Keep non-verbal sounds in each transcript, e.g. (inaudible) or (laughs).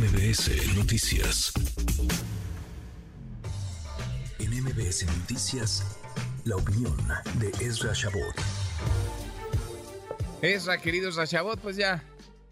MBS Noticias. En MBS Noticias, la opinión de Ezra Shabot. Ezra, queridos Shabot, pues ya,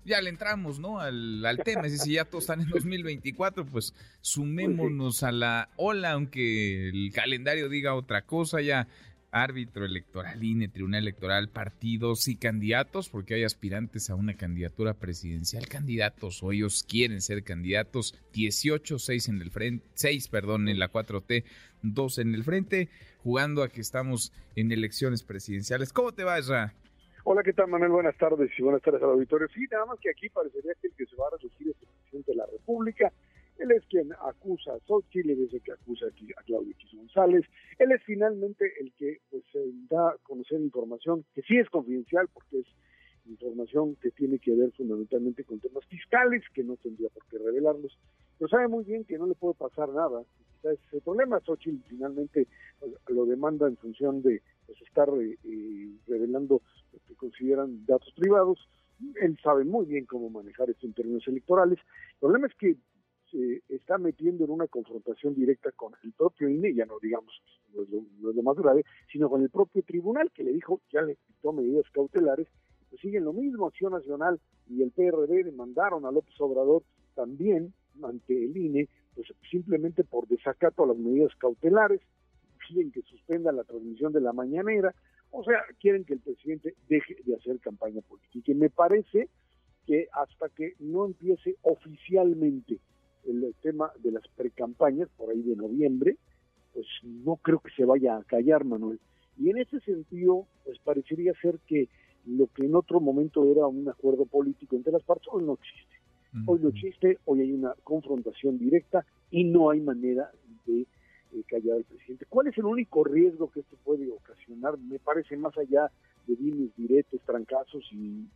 ya le entramos, ¿no? Al, al tema. Es decir, ya todos están en 2024, pues sumémonos a la ola, aunque el calendario diga otra cosa, ya árbitro electoral, INE, tribunal electoral, partidos y candidatos, porque hay aspirantes a una candidatura presidencial, candidatos o ellos quieren ser candidatos, 18, 6 en el frente, 6, perdón, en la 4T, 2 en el frente, jugando a que estamos en elecciones presidenciales. ¿Cómo te va, Esra? Hola, ¿qué tal, Manuel? Buenas tardes y buenas tardes al auditorio. Sí, nada más que aquí parecería que el que se va a reducir es el presidente de la República. Él es quien acusa a Xochitl, él es el que acusa a Claudio X González. Él es finalmente el que pues, da a conocer información que sí es confidencial porque es información que tiene que ver fundamentalmente con temas fiscales, que no tendría por qué revelarlos. Pero sabe muy bien que no le puede pasar nada. Quizás ese problema. Xochitl finalmente pues, lo demanda en función de pues, estar eh, eh, revelando lo que consideran datos privados. Él sabe muy bien cómo manejar esto en términos electorales. El problema es que se está metiendo en una confrontación directa con el propio INE, ya no digamos, no es lo, más grave, sino con el propio tribunal que le dijo, ya le dictó medidas cautelares, pues siguen lo mismo, Acción Nacional y el PRD demandaron a López Obrador también ante el INE, pues simplemente por desacato a las medidas cautelares, piden que suspenda la transmisión de la mañanera, o sea, quieren que el presidente deje de hacer campaña política. Y me parece que hasta que no empiece oficialmente el tema de las precampañas, por ahí de noviembre, pues no creo que se vaya a callar, Manuel. Y en ese sentido, pues parecería ser que lo que en otro momento era un acuerdo político entre las partes, hoy no existe. Hoy no existe, hoy hay una confrontación directa y no hay manera de eh, callar al presidente. ¿Cuál es el único riesgo que esto puede ocasionar? Me parece más allá de dimes, diretes, trancazos y,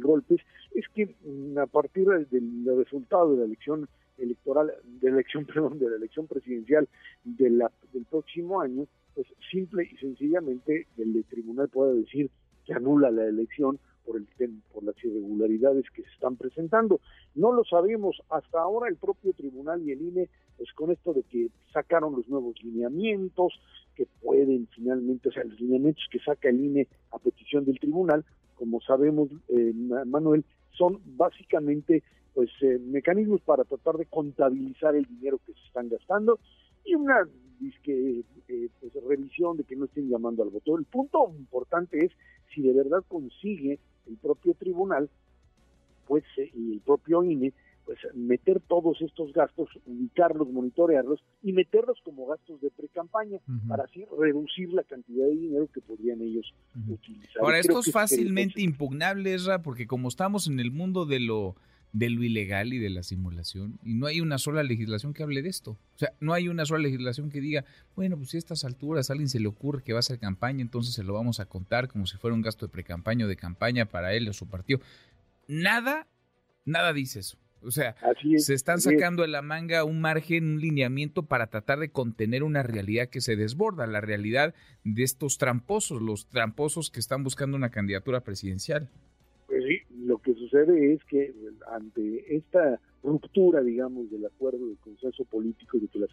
golpes, es que mm, a partir del resultado de la elección electoral, de elección, (laughs) perdón, de la elección presidencial del próximo año, pues simple y sencillamente el tribunal puede decir que anula la elección por el por las irregularidades que se están presentando. No lo sabemos hasta ahora el propio tribunal y el INE, pues con esto de que sacaron los nuevos lineamientos que pueden finalmente, o sea, los lineamientos que saca el INE a petición del tribunal, como sabemos, eh, Manuel, son básicamente pues eh, mecanismos para tratar de contabilizar el dinero que se están gastando y una disque, eh, pues, revisión de que no estén llamando al voto. El punto importante es si de verdad consigue el propio tribunal pues eh, y el propio INE pues meter todos estos gastos, ubicarlos, monitorearlos y meterlos como gastos de pre-campaña para así reducir la cantidad de dinero que podrían ellos utilizar. Ahora, esto es fácilmente impugnable, Esra, porque como estamos en el mundo de lo de lo ilegal y de la simulación. Y no hay una sola legislación que hable de esto. O sea, no hay una sola legislación que diga, bueno, pues si a estas alturas a alguien se le ocurre que va a hacer campaña, entonces se lo vamos a contar como si fuera un gasto de precampaña o de campaña para él o su partido. Nada, nada dice eso. O sea, se están sacando de la manga un margen, un lineamiento para tratar de contener una realidad que se desborda, la realidad de estos tramposos, los tramposos que están buscando una candidatura presidencial. Sí, lo que sucede es que ante esta ruptura, digamos, del acuerdo de consenso político de que las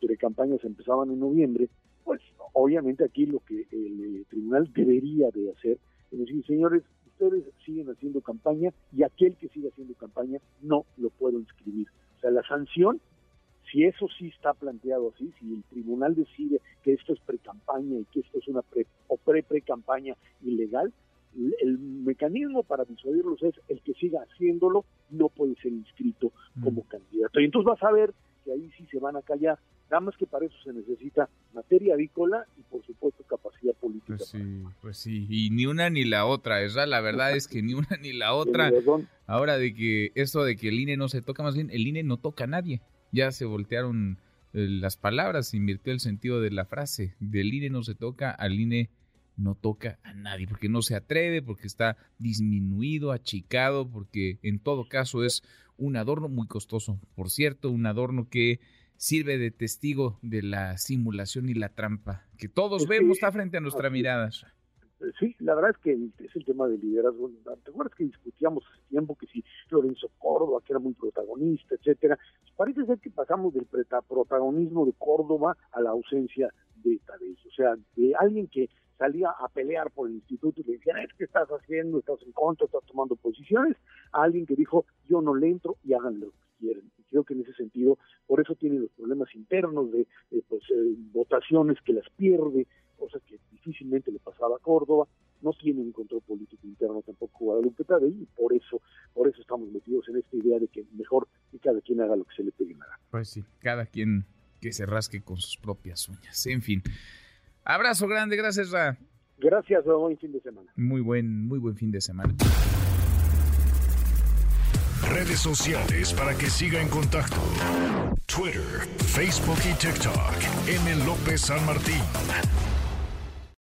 precampañas empezaban en noviembre, pues obviamente aquí lo que el eh, tribunal debería de hacer es decir, señores, ustedes siguen haciendo campaña y aquel que siga haciendo campaña no lo puedo inscribir. O sea, la sanción, si eso sí está planteado así, si el tribunal decide que esto es pre-campaña y que esto es una pre o pre-pre-campaña ilegal, el mecanismo para disuadirlos es el que siga haciéndolo no puede ser inscrito como candidato. Y entonces vas a ver que ahí sí se van a callar, nada más que para eso se necesita materia avícola y por supuesto capacidad política. Pues sí, pues sí, y ni una ni la otra, esa la verdad es que ni una ni la (laughs) otra. Ahora de que esto de que el INE no se toca, más bien el INE no toca a nadie, ya se voltearon eh, las palabras, se invirtió el sentido de la frase, del INE no se toca, al INE no toca a nadie, porque no se atreve, porque está disminuido, achicado, porque en todo caso es un adorno muy costoso. Por cierto, un adorno que sirve de testigo de la simulación y la trampa, que todos vemos está frente a nuestra mirada. Sí, la verdad es que es el tema del liderazgo. ¿Te acuerdas que discutíamos hace tiempo que si Lorenzo Córdoba, que era muy protagonista, etcétera. Parece ser que pasamos del protagonismo de Córdoba a la ausencia de Tadei, o sea, de alguien que salía a pelear por el instituto y le decían, ¿qué estás haciendo? ¿Estás en contra? ¿Estás tomando posiciones? A alguien que dijo, yo no le entro y hagan lo que quieren. Y creo que en ese sentido, por eso tiene los problemas internos de pues, eh, votaciones que las pierde, cosa que difícilmente le pasaba a Córdoba. No tiene un control político interno tampoco Guadalupe Tadei y por eso, por eso estamos metidos en esta idea de que mejor que cada quien haga lo que se le pegue la Pues sí, cada quien que se rasque con sus propias uñas. En fin. Abrazo grande, gracias, Ra. Gracias, buen fin de semana. Muy buen, muy buen fin de semana. Redes sociales para que siga en contacto: Twitter, Facebook y TikTok. M. López San Martín.